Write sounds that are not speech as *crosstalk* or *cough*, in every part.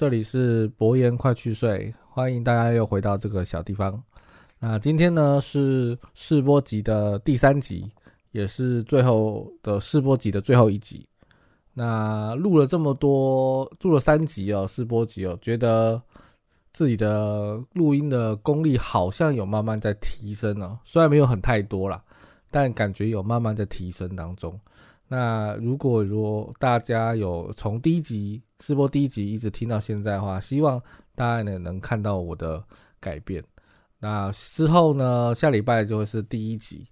这里是博言快去睡，欢迎大家又回到这个小地方。那今天呢是试播集的第三集，也是最后的试播集的最后一集。那录了这么多，录了三集哦，试播集哦，觉得自己的录音的功力好像有慢慢在提升哦，虽然没有很太多啦，但感觉有慢慢在提升当中。那如果如果大家有从第一集试播第一集一直听到现在的话，希望大家呢能看到我的改变。那之后呢，下礼拜就会是第一集，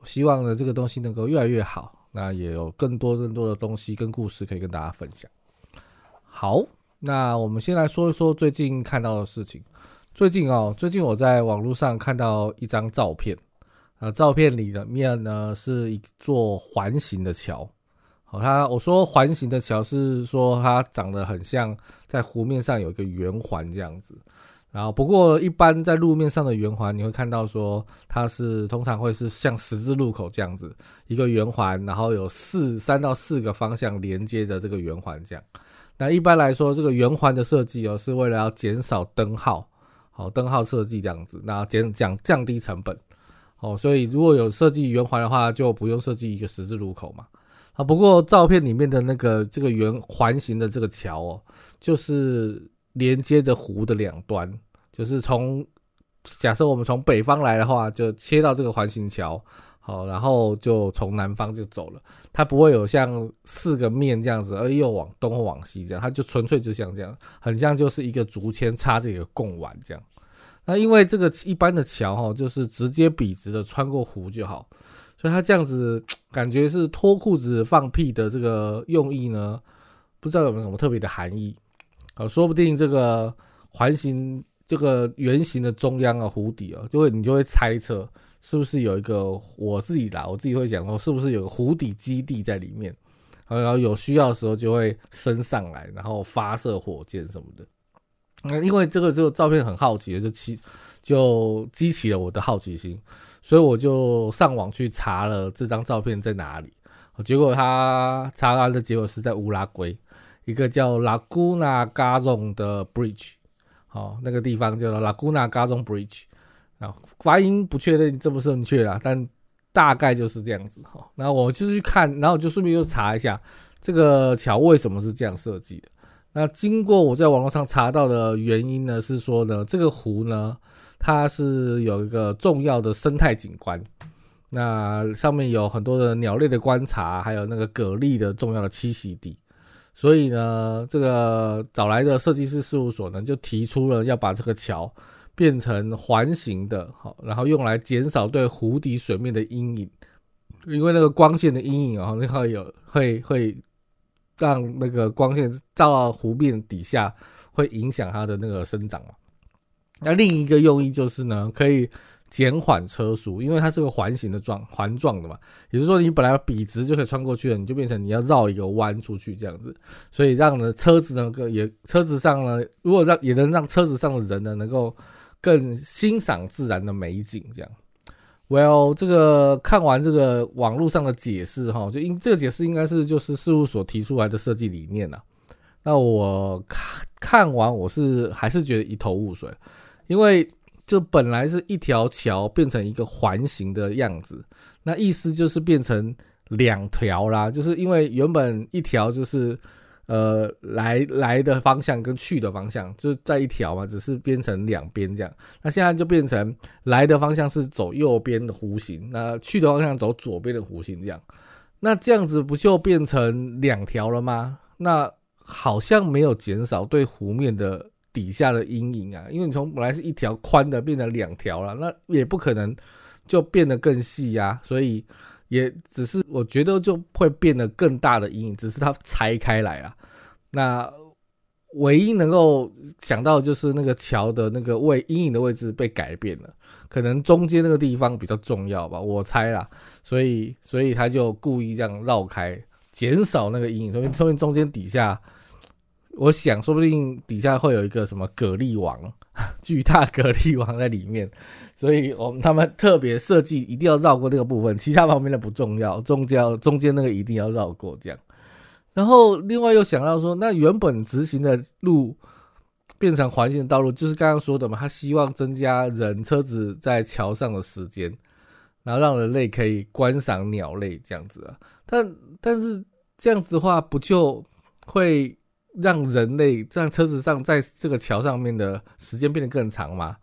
我希望呢这个东西能够越来越好，那也有更多更多的东西跟故事可以跟大家分享。好，那我们先来说一说最近看到的事情。最近哦，最近我在网络上看到一张照片。啊，照片里的面呢是一座环形的桥。好，它我说环形的桥是说它长得很像在湖面上有一个圆环这样子。然后不过一般在路面上的圆环，你会看到说它是通常会是像十字路口这样子一个圆环，然后有四三到四个方向连接着这个圆环这样。那一般来说，这个圆环的设计哦是为了要减少灯号，好灯号设计这样子，那减降降低成本。哦，所以如果有设计圆环的话，就不用设计一个十字路口嘛。啊，不过照片里面的那个这个圆环形的这个桥哦，就是连接着湖的两端，就是从假设我们从北方来的话，就切到这个环形桥，好，然后就从南方就走了。它不会有像四个面这样子，而又往东或往西这样，它就纯粹就像这样，很像就是一个竹签插着一个贡丸这样。那因为这个一般的桥哈，就是直接笔直的穿过湖就好，所以它这样子感觉是脱裤子放屁的这个用意呢，不知道有没有什么特别的含义啊？说不定这个环形这个圆形的中央啊湖底啊，就会你就会猜测是不是有一个我自己啦，我自己会讲说是不是有个湖底基地在里面，然后有需要的时候就会升上来，然后发射火箭什么的。那因为这个这个照片很好奇，就激就激起了我的好奇心，所以我就上网去查了这张照片在哪里。结果他查完的结果是在乌拉圭一个叫 Laguna Garron 的 bridge，好，那个地方叫 Laguna Garron Bridge，啊，发音不确定正不正确啦，但大概就是这样子哈。那我就是去看，然后就顺便又查一下这个桥为什么是这样设计的。那经过我在网络上查到的原因呢，是说呢，这个湖呢，它是有一个重要的生态景观，那上面有很多的鸟类的观察，还有那个蛤蜊的重要的栖息地，所以呢，这个找来的设计师事务所呢，就提出了要把这个桥变成环形的，好，然后用来减少对湖底水面的阴影，因为那个光线的阴影啊，那会有会会。让那个光线照到湖面底下，会影响它的那个生长嘛？那另一个用意就是呢，可以减缓车速，因为它是个环形的状环状的嘛。也就是说，你本来笔直就可以穿过去了，你就变成你要绕一个弯出去这样子。所以让呢车子呢个也车子上呢，如果让也能让车子上的人呢能够更欣赏自然的美景这样。Well，这个看完这个网络上的解释哈，就应这个解释应该是就是事务所提出来的设计理念呐。那我看看完我是还是觉得一头雾水，因为就本来是一条桥变成一个环形的样子，那意思就是变成两条啦，就是因为原本一条就是。呃，来来的方向跟去的方向就是在一条嘛，只是变成两边这样。那现在就变成来的方向是走右边的弧形，那去的方向走左边的弧形这样。那这样子不就变成两条了吗？那好像没有减少对湖面的底下的阴影啊，因为你从本来是一条宽的变成两条了，那也不可能就变得更细呀，所以。也只是我觉得就会变得更大的阴影，只是它拆开来啊。那唯一能够想到就是那个桥的那个位阴影的位置被改变了，可能中间那个地方比较重要吧，我猜啦。所以，所以他就故意这样绕开，减少那个阴影。说明，说明中间底下，我想说不定底下会有一个什么蛤蜊王，*laughs* 巨大蛤蜊王在里面。所以我们他们特别设计一定要绕过那个部分，其他旁边的不重要，中间中间那个一定要绕过这样。然后另外又想到说，那原本直行的路变成环形道路，就是刚刚说的嘛，他希望增加人车子在桥上的时间，然后让人类可以观赏鸟类这样子啊。但但是这样子的话，不就会让人类在车子上在这个桥上面的时间变得更长吗？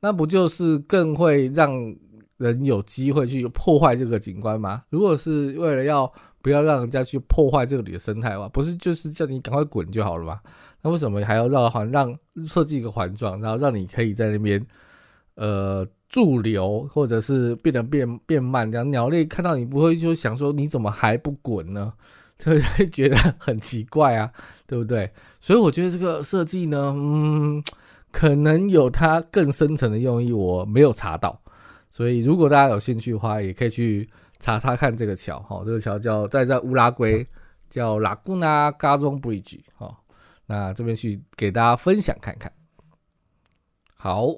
那不就是更会让人有机会去破坏这个景观吗？如果是为了要不要让人家去破坏这里的生态的话，不是就是叫你赶快滚就好了吗？那为什么还要绕环让设计一个环状，然后让你可以在那边呃驻留，或者是变得变变慢？这样鸟类看到你不会就想说你怎么还不滚呢？就会觉得很奇怪啊，对不对？所以我觉得这个设计呢，嗯。可能有它更深层的用意，我没有查到，所以如果大家有兴趣的话，也可以去查查看这个桥。哈，这个桥叫在在乌拉圭叫拉古纳加中 Bridge。哈，那这边去给大家分享看看。好，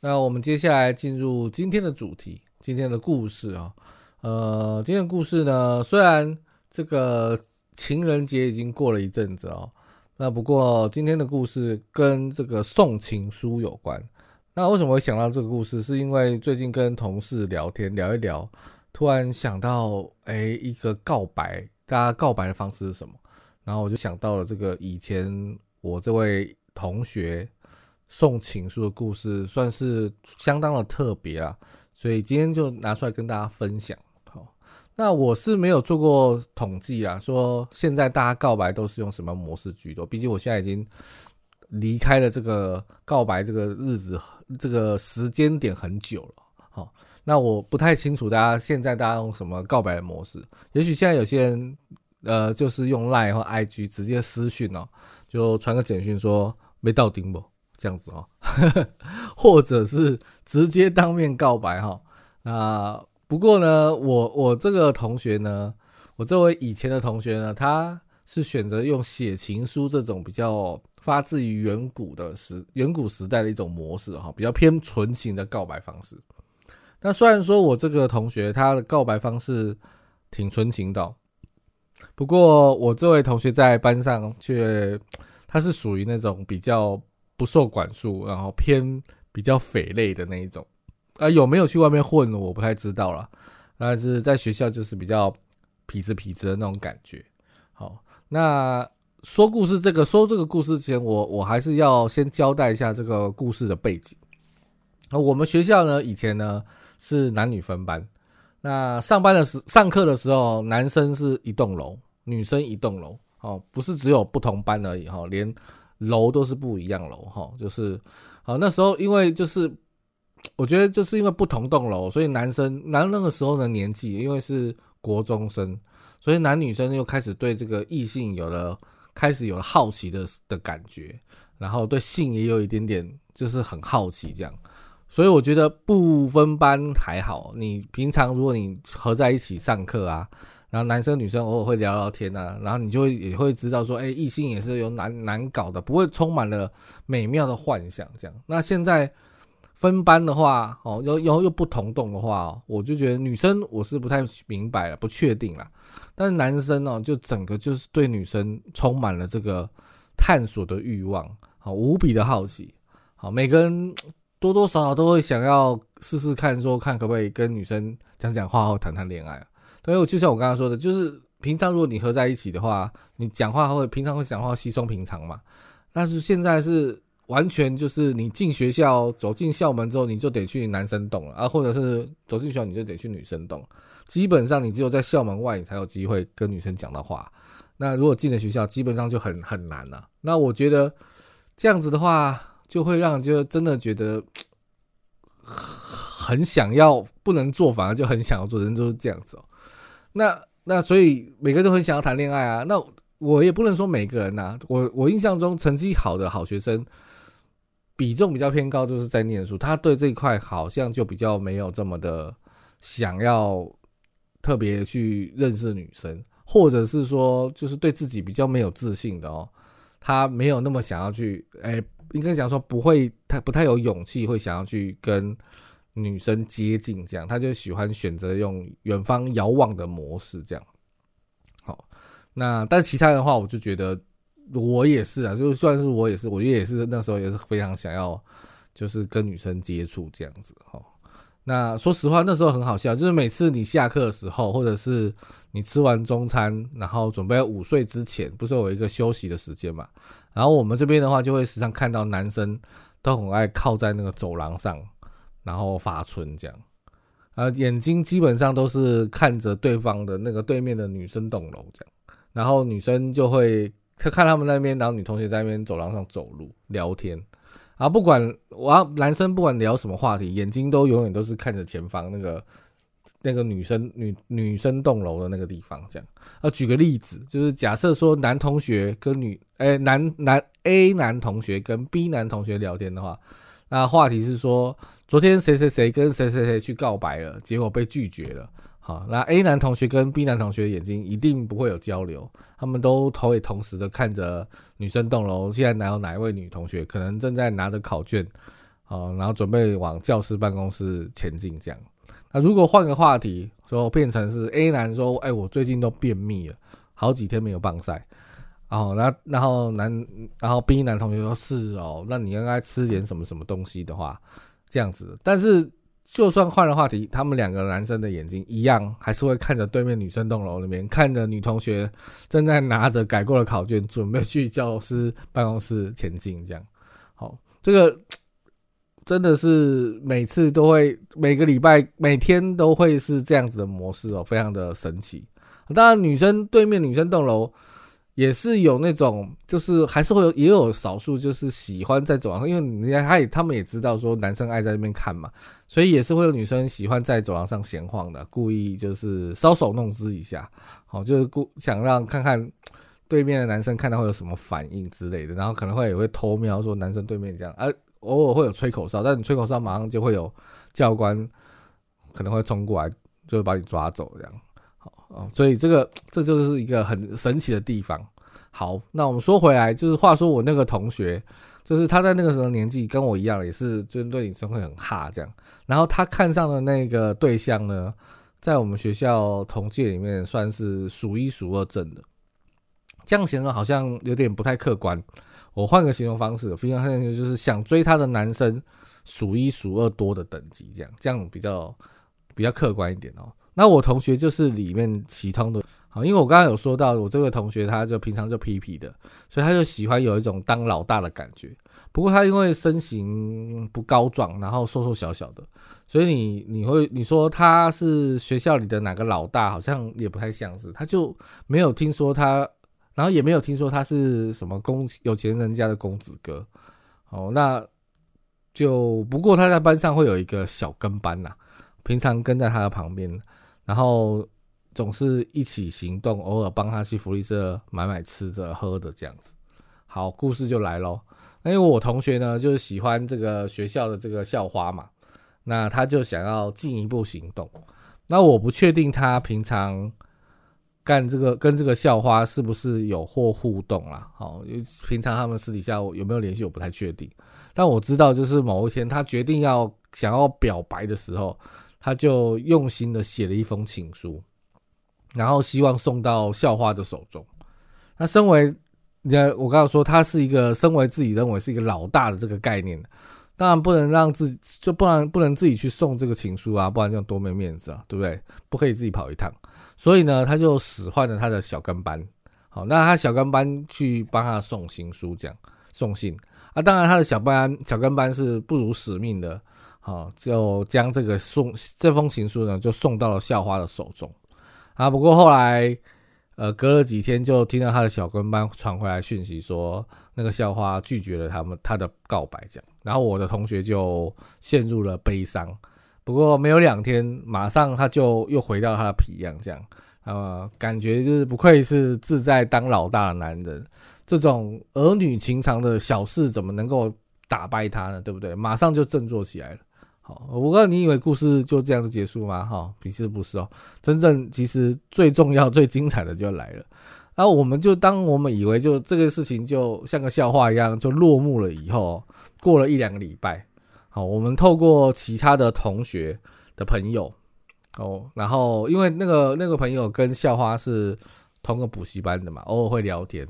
那我们接下来进入今天的主题，今天的故事啊。呃，今天的故事呢，虽然这个情人节已经过了一阵子哦。那不过今天的故事跟这个送情书有关。那为什么会想到这个故事？是因为最近跟同事聊天聊一聊，突然想到，哎，一个告白，大家告白的方式是什么？然后我就想到了这个以前我这位同学送情书的故事，算是相当的特别啊。所以今天就拿出来跟大家分享。那我是没有做过统计啊，说现在大家告白都是用什么模式居多？毕竟我现在已经离开了这个告白这个日子，这个时间点很久了。好，那我不太清楚大家现在大家用什么告白的模式。也许现在有些人，呃，就是用 Line 或 IG 直接私讯哦，就传个简讯说没到顶不这样子哦，*laughs* 或者是直接当面告白哈。那不过呢，我我这个同学呢，我这位以前的同学呢，他是选择用写情书这种比较发自于远古的时远古时代的一种模式哈，比较偏纯情的告白方式。那虽然说我这个同学他的告白方式挺纯情的，不过我这位同学在班上却他是属于那种比较不受管束，然后偏比较匪类的那一种。啊，有没有去外面混？我不太知道了。但是在学校就是比较痞子痞子的那种感觉。好，那说故事这个说这个故事前，我我还是要先交代一下这个故事的背景。那我们学校呢，以前呢是男女分班。那上班的时上课的时候，男生是一栋楼，女生一栋楼。哦，不是只有不同班而已哈，连楼都是不一样楼哈。就是好那时候，因为就是。我觉得就是因为不同栋楼，所以男生男那个时候的年纪，因为是国中生，所以男女生又开始对这个异性有了开始有了好奇的的感觉，然后对性也有一点点就是很好奇这样。所以我觉得不分班还好，你平常如果你合在一起上课啊，然后男生女生偶尔会聊聊天啊，然后你就会也会知道说，哎，异性也是有难难搞的，不会充满了美妙的幻想这样。那现在。分班的话，哦，又又又不同栋的话，哦，我就觉得女生我是不太明白了，不确定了。但是男生哦，就整个就是对女生充满了这个探索的欲望，好无比的好奇，好每个人多多少少都会想要试试看，说看可不可以跟女生讲讲话或谈谈恋爱。对，我就像我刚刚说的，就是平常如果你合在一起的话，你讲话会平常会讲话稀松平常嘛。但是现在是。完全就是你进学校走进校门之后，你就得去男生洞了啊，或者是走进学校你就得去女生洞。基本上你只有在校门外，你才有机会跟女生讲的话。那如果进了学校，基本上就很很难了。那我觉得这样子的话，就会让就真的觉得很想要，不能做反而就很想要做，人都是这样子哦。那那所以每个人都很想要谈恋爱啊。那我也不能说每个人呐，我我印象中成绩好的好学生比重比较偏高，就是在念书，他对这一块好像就比较没有这么的想要特别去认识女生，或者是说就是对自己比较没有自信的哦，他没有那么想要去，哎，应该讲说不会太不太有勇气会想要去跟。女生接近这样，他就喜欢选择用远方遥望的模式这样。好，那但其他的话，我就觉得我也是啊，就算是我也是，我也是那时候也是非常想要，就是跟女生接触这样子。哈，那说实话，那时候很好笑，就是每次你下课的时候，或者是你吃完中餐，然后准备午睡之前，不是有一个休息的时间嘛？然后我们这边的话，就会时常看到男生都很爱靠在那个走廊上。然后发春这样，啊，眼睛基本上都是看着对方的那个对面的女生栋楼这样，然后女生就会看看他们那边，然后女同学在那边走廊上走路聊天，啊，不管我要男生不管聊什么话题，眼睛都永远都是看着前方那个那个女生女女生栋楼的那个地方这样。啊，举个例子，就是假设说男同学跟女哎男男 A 男同学跟 B 男同学聊天的话，那话题是说。昨天谁谁谁跟谁谁谁去告白了，结果被拒绝了。好，那 A 男同学跟 B 男同学眼睛一定不会有交流，他们都头也同时的看着女生栋楼。现在哪有哪一位女同学可能正在拿着考卷，哦，然后准备往教室办公室前进这样。那如果换个话题，说变成是 A 男说，哎，我最近都便秘了，好几天没有棒赛。哦，那，然后男，然后 B 男同学说，是哦，那你应该吃点什么什么东西的话。这样子，但是就算换了话题，他们两个男生的眼睛一样，还是会看着对面女生栋楼里面，看着女同学正在拿着改过的考卷，准备去教师办公室前进。这样，好，这个 *laughs* 真的是每次都会，每个礼拜、每天都会是这样子的模式哦，非常的神奇。当然，女生对面女生栋楼。也是有那种，就是还是会有，也有少数就是喜欢在走廊上，因为人家他也他们也知道说男生爱在那边看嘛，所以也是会有女生喜欢在走廊上闲晃的，故意就是搔首弄姿一下，好，就是故想让看看对面的男生看到会有什么反应之类的，然后可能会也会偷瞄说男生对面这样，啊，偶尔会有吹口哨，但你吹口哨马上就会有教官可能会冲过来，就会把你抓走这样。好哦，所以这个这就是一个很神奇的地方。好，那我们说回来，就是话说我那个同学，就是他在那个时候年纪跟我一样，也是针对女生会很哈这样。然后他看上的那个对象呢，在我们学校同届里面算是数一数二正的。这样形容好像有点不太客观。我换个形容方式，非常现就是想追他的男生数一数二多的等级，这样这样比较比较客观一点哦。那我同学就是里面其中的，好，因为我刚刚有说到，我这个同学他就平常就皮皮的，所以他就喜欢有一种当老大的感觉。不过他因为身形不高壮，然后瘦瘦小小的，所以你你会你说他是学校里的哪个老大，好像也不太像是。他就没有听说他，然后也没有听说他是什么公有钱人家的公子哥。哦，那就不过他在班上会有一个小跟班呐，平常跟在他的旁边。然后总是一起行动，偶尔帮他去福利社买买吃的喝的这样子。好，故事就来喽。因为我同学呢，就是喜欢这个学校的这个校花嘛，那他就想要进一步行动。那我不确定他平常干这个跟这个校花是不是有或互动啦。好，平常他们私底下有没有联系，我不太确定。但我知道，就是某一天他决定要想要表白的时候。他就用心的写了一封情书，然后希望送到校花的手中。那身为，你我刚刚说他是一个身为自己认为是一个老大的这个概念，当然不能让自己就不然不能自己去送这个情书啊，不然这样多没面子啊，对不对？不可以自己跑一趟。所以呢，他就使唤了他的小跟班，好，那他小跟班去帮他送情书，这样送信啊。当然，他的小班小跟班是不辱使命的。好，就将这个送这封情书呢，就送到了校花的手中啊。不过后来，呃，隔了几天，就听到他的小跟班传回来讯息，说那个校花拒绝了他们他的告白，这样。然后我的同学就陷入了悲伤。不过没有两天，马上他就又回到他的皮样，这样。呃，感觉就是不愧是自在当老大的男人，这种儿女情长的小事怎么能够打败他呢？对不对？马上就振作起来了。好，我道你以为故事就这样子结束吗？哈，其实不是哦，真正其实最重要、最精彩的就来了。然后我们就当我们以为就这个事情就像个笑话一样就落幕了以后，过了一两个礼拜，好，我们透过其他的同学的朋友。哦，然后因为那个那个朋友跟校花是同个补习班的嘛，偶尔会聊天，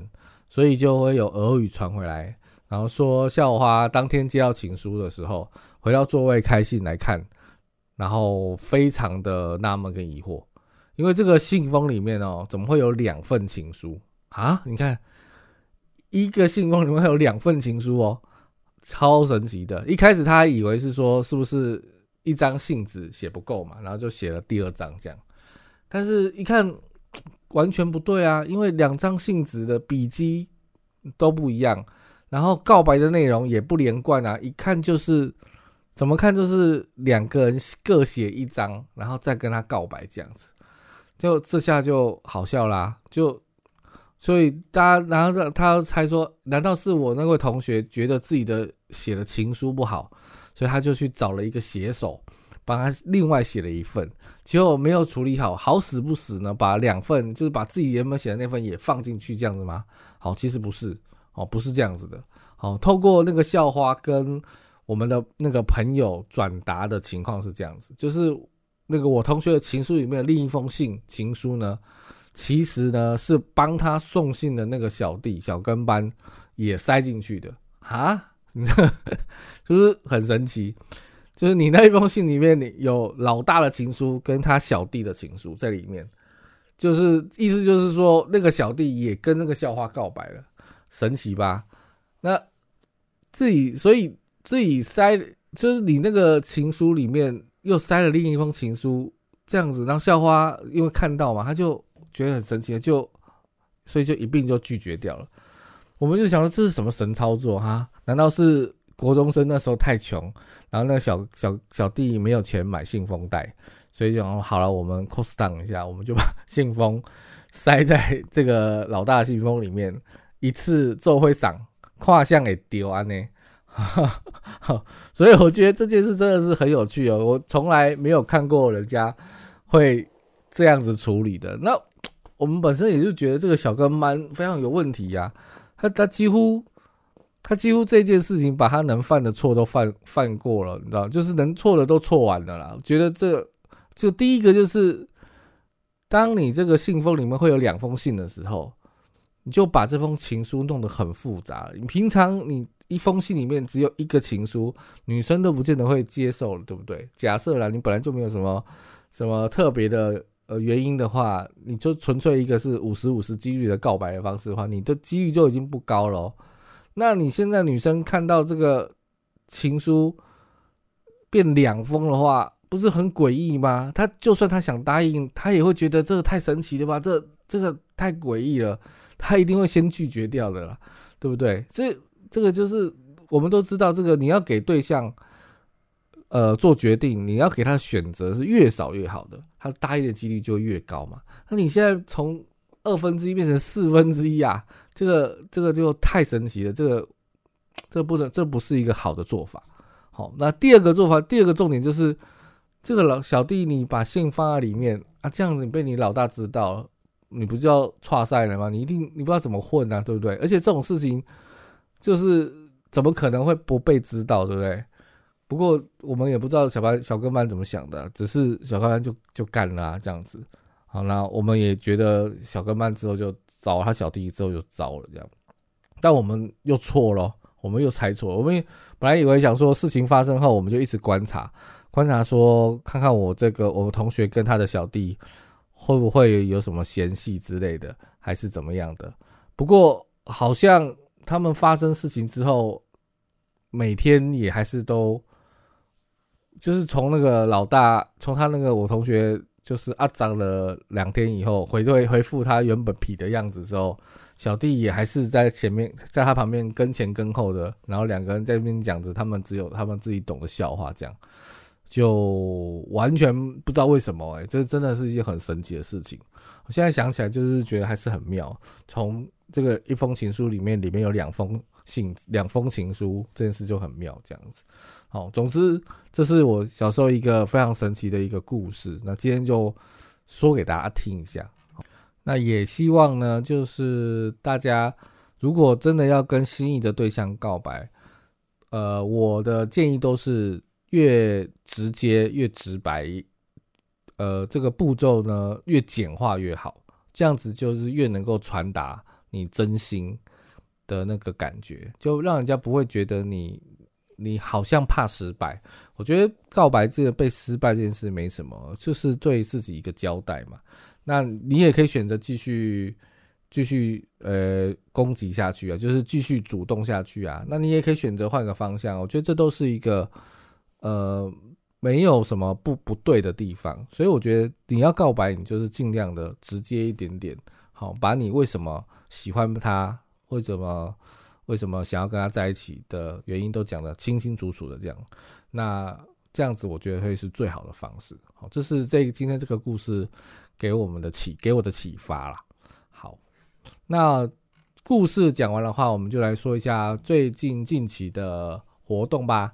所以就会有俄语传回来，然后说校花当天接到情书的时候，回到座位开信来看，然后非常的纳闷跟疑惑，因为这个信封里面哦，怎么会有两份情书啊？你看，一个信封里面有两份情书哦，超神奇的。一开始他以为是说是不是？一张信纸写不够嘛，然后就写了第二张这样，但是一看完全不对啊，因为两张信纸的笔迹都不一样，然后告白的内容也不连贯啊，一看就是怎么看就是两个人各写一张，然后再跟他告白这样子，就这下就好笑啦，就所以大家然后他猜说，难道是我那位同学觉得自己的写的情书不好？所以他就去找了一个写手，帮他另外写了一份，结果没有处理好，好死不死呢，把两份就是把自己原本写的那份也放进去，这样子吗？好，其实不是，哦，不是这样子的。好，透过那个校花跟我们的那个朋友转达的情况是这样子，就是那个我同学的情书里面的另一封信情书呢，其实呢是帮他送信的那个小弟小跟班也塞进去的啊。*laughs* 就是很神奇，就是你那一封信里面，你有老大的情书跟他小弟的情书在里面，就是意思就是说，那个小弟也跟那个校花告白了，神奇吧？那自己所以自己塞，就是你那个情书里面又塞了另一封情书，这样子，然后校花因为看到嘛，他就觉得很神奇，就所以就一并就拒绝掉了。我们就想说这是什么神操作哈？难道是国中生那时候太穷，然后那个小小小弟没有钱买信封袋，所以就好了，我们 cost down 一下，我们就把信封塞在这个老大信封里面，一次做会赏跨项给丢安呢。哈 *laughs* 所以我觉得这件事真的是很有趣哦，我从来没有看过人家会这样子处理的。那我们本身也就觉得这个小跟班非常有问题呀。他他几乎，他几乎这件事情把他能犯的错都犯犯过了，你知道，就是能错的都错完了啦。觉得这就第一个就是，当你这个信封里面会有两封信的时候，你就把这封情书弄得很复杂。你平常你一封信里面只有一个情书，女生都不见得会接受，对不对？假设啦，你本来就没有什么什么特别的。呃，原因的话，你就纯粹一个是五十五十几率的告白的方式的话，你的几率就已经不高了。那你现在女生看到这个情书变两封的话，不是很诡异吗？她就算她想答应，她也会觉得这个太神奇了吧？这这个太诡异了，她一定会先拒绝掉的啦，对不对？这这个就是我们都知道，这个你要给对象。呃，做决定你要给他选择是越少越好的，他答应的几率就越高嘛。那你现在从二分之一变成四分之一啊，这个这个就太神奇了，这个这不能这不是一个好的做法。好，那第二个做法，第二个重点就是这个老小弟你把信放在里面啊，这样子你被你老大知道了，你不就要岔赛了吗？你一定你不知道怎么混啊，对不对？而且这种事情就是怎么可能会不被知道，对不对？不过我们也不知道小班小跟班怎么想的，只是小跟班就就干了这样子。好，那我们也觉得小跟班之后就找他小弟之后就糟了这样，但我们又错了，我们又猜错。我们本来以为想说事情发生后，我们就一直观察，观察说看看我这个我们同学跟他的小弟会不会有什么嫌隙之类的，还是怎么样的。不过好像他们发生事情之后，每天也还是都。就是从那个老大，从他那个我同学，就是阿长了两天以后，回对回复他原本痞的样子之后，小弟也还是在前面，在他旁边跟前跟后的，然后两个人在那边讲着他们只有他们自己懂的笑话，这样，就完全不知道为什么，哎，这真的是一件很神奇的事情。我现在想起来，就是觉得还是很妙。从这个一封情书里面，里面有两封信，两封情书，这件事就很妙，这样子。好，总之，这是我小时候一个非常神奇的一个故事。那今天就说给大家听一下。那也希望呢，就是大家如果真的要跟心仪的对象告白，呃，我的建议都是越直接越直白，呃，这个步骤呢越简化越好，这样子就是越能够传达你真心的那个感觉，就让人家不会觉得你你好像怕失败。我觉得告白这个被失败这件事没什么，就是对自己一个交代嘛。那你也可以选择继续继续呃攻击下去啊，就是继续主动下去啊。那你也可以选择换个方向，我觉得这都是一个呃没有什么不不对的地方。所以我觉得你要告白，你就是尽量的直接一点点，好，把你为什么喜欢他，为什么为什么想要跟他在一起的原因都讲得清清楚楚的这样。那这样子我觉得会是最好的方式。好，这是这今天这个故事。给我们的启给我的启发啦。好，那故事讲完的话，我们就来说一下最近近期的活动吧。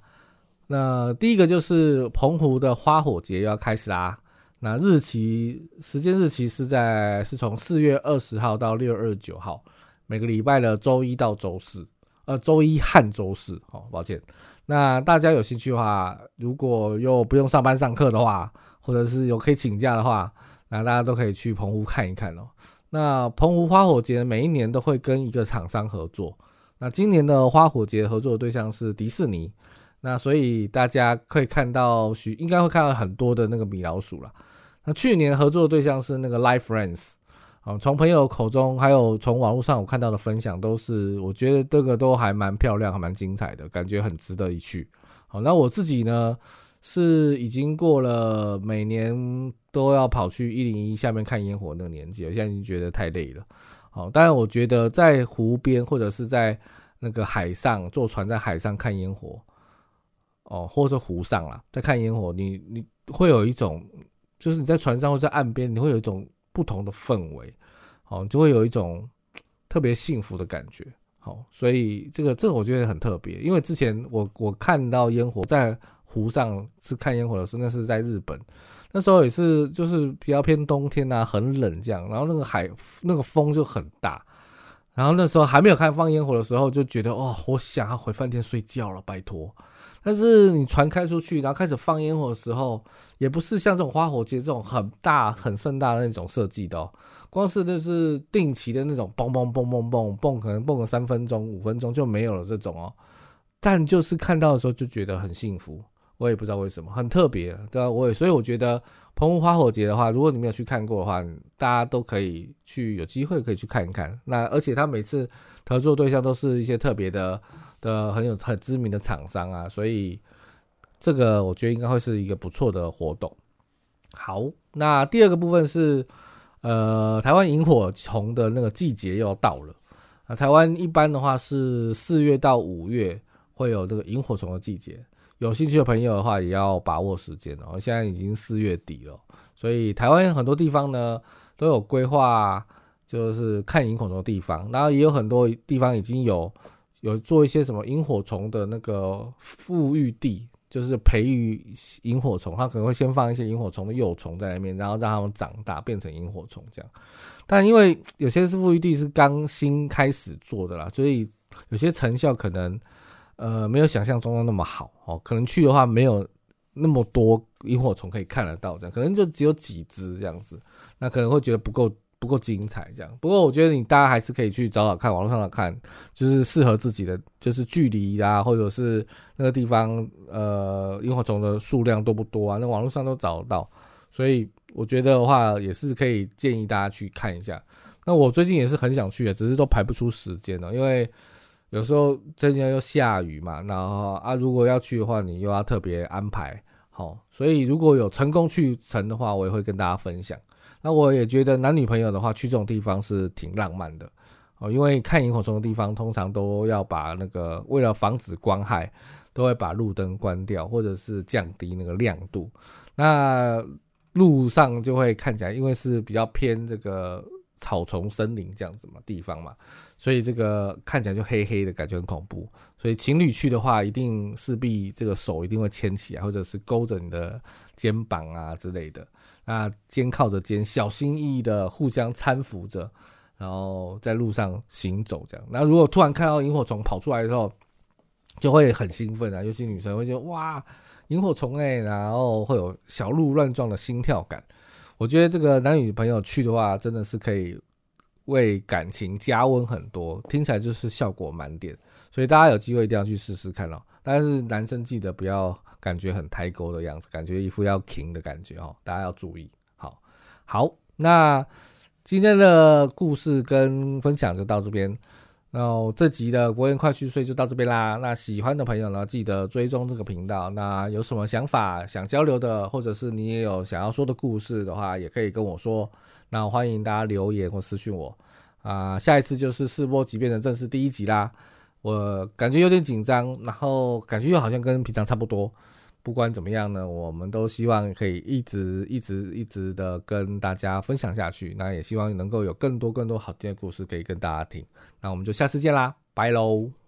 那第一个就是澎湖的花火节要开始啦。那日期时间日期是在是从四月二十号到六月二十九号，每个礼拜的周一到周四，呃，周一和周四。哦，抱歉。那大家有兴趣的话，如果又不用上班上课的话，或者是有可以请假的话。那大家都可以去澎湖看一看哦。那澎湖花火节每一年都会跟一个厂商合作。那今年的花火节合作的对象是迪士尼。那所以大家可以看到许应该会看到很多的那个米老鼠了。那去年合作的对象是那个 Life Friends。啊，从朋友口中还有从网络上我看到的分享，都是我觉得这个都还蛮漂亮，还蛮精彩的，感觉很值得一去。好，那我自己呢？是已经过了每年都要跑去一零一下面看烟火那个年纪，我现在已经觉得太累了。好，当然我觉得在湖边或者是在那个海上坐船在海上看烟火，哦，或者湖上啦，在看烟火，你你会有一种，就是你在船上或在岸边，你会有一种不同的氛围，哦，就会有一种特别幸福的感觉。好，所以这个这个我觉得很特别，因为之前我我看到烟火在。湖上是看烟火的时候，那是在日本，那时候也是就是比较偏冬天啊，很冷这样，然后那个海那个风就很大，然后那时候还没有开放烟火的时候，就觉得哦，我想要回饭店睡觉了，拜托。但是你船开出去，然后开始放烟火的时候，也不是像这种花火节这种很大很盛大的那种设计的哦，光是就是定期的那种嘣嘣嘣嘣嘣嘣，可能蹦个三分钟五分钟就没有了这种哦，但就是看到的时候就觉得很幸福。我也不知道为什么，很特别，对吧？我也所以我觉得澎湖花火节的话，如果你没有去看过的话，大家都可以去，有机会可以去看一看。那而且他每次合作对象都是一些特别的的很有很知名的厂商啊，所以这个我觉得应该会是一个不错的活动。好，那第二个部分是呃，台湾萤火虫的那个季节又要到了啊。台湾一般的话是四月到五月会有这个萤火虫的季节。有兴趣的朋友的话，也要把握时间哦。现在已经四月底了，所以台湾很多地方呢都有规划，就是看萤火虫的地方。然后也有很多地方已经有有做一些什么萤火虫的那个富裕地，就是培育萤火虫。它可能会先放一些萤火虫的幼虫在那边，然后让它们长大变成萤火虫这样。但因为有些是富裕地是刚新开始做的啦，所以有些成效可能。呃，没有想象中的那么好哦，可能去的话没有那么多萤火虫可以看得到，这样可能就只有几只这样子，那可能会觉得不够不够精彩这样。不过我觉得你大家还是可以去找找看，网络上的看，就是适合自己的，就是距离啊，或者是那个地方呃萤火虫的数量多不多啊，那网络上都找得到。所以我觉得的话，也是可以建议大家去看一下。那我最近也是很想去的，只是都排不出时间了，因为。有时候最近又下雨嘛，然后啊，如果要去的话，你又要特别安排好。所以如果有成功去成的话，我也会跟大家分享。那我也觉得男女朋友的话去这种地方是挺浪漫的哦，因为看萤火虫的地方通常都要把那个为了防止光害，都会把路灯关掉，或者是降低那个亮度。那路上就会看起来，因为是比较偏这个草丛森林这样子嘛地方嘛，所以这个看起来就黑黑的感觉很恐怖。所以情侣去的话，一定势必这个手一定会牵起来，或者是勾着你的肩膀啊之类的。那肩靠着肩，小心翼翼的互相搀扶着，然后在路上行走这样。那如果突然看到萤火虫跑出来的时候，就会很兴奋啊，尤其女生会觉得哇。萤火虫哎，然后会有小鹿乱撞的心跳感。我觉得这个男女朋友去的话，真的是可以为感情加温很多，听起来就是效果满点。所以大家有机会一定要去试试看哦。但是男生记得不要感觉很抬沟的样子，感觉一副要停的感觉哦，大家要注意。好，好，那今天的故事跟分享就到这边。然后这集的国宴快去睡就到这边啦。那喜欢的朋友呢，记得追踪这个频道。那有什么想法想交流的，或者是你也有想要说的故事的话，也可以跟我说。那欢迎大家留言或私讯我。啊，下一次就是试播集变成正式第一集啦。我感觉有点紧张，然后感觉又好像跟平常差不多。不管怎么样呢，我们都希望可以一直一直一直的跟大家分享下去。那也希望能够有更多更多好听的故事可以跟大家听。那我们就下次见啦，拜喽。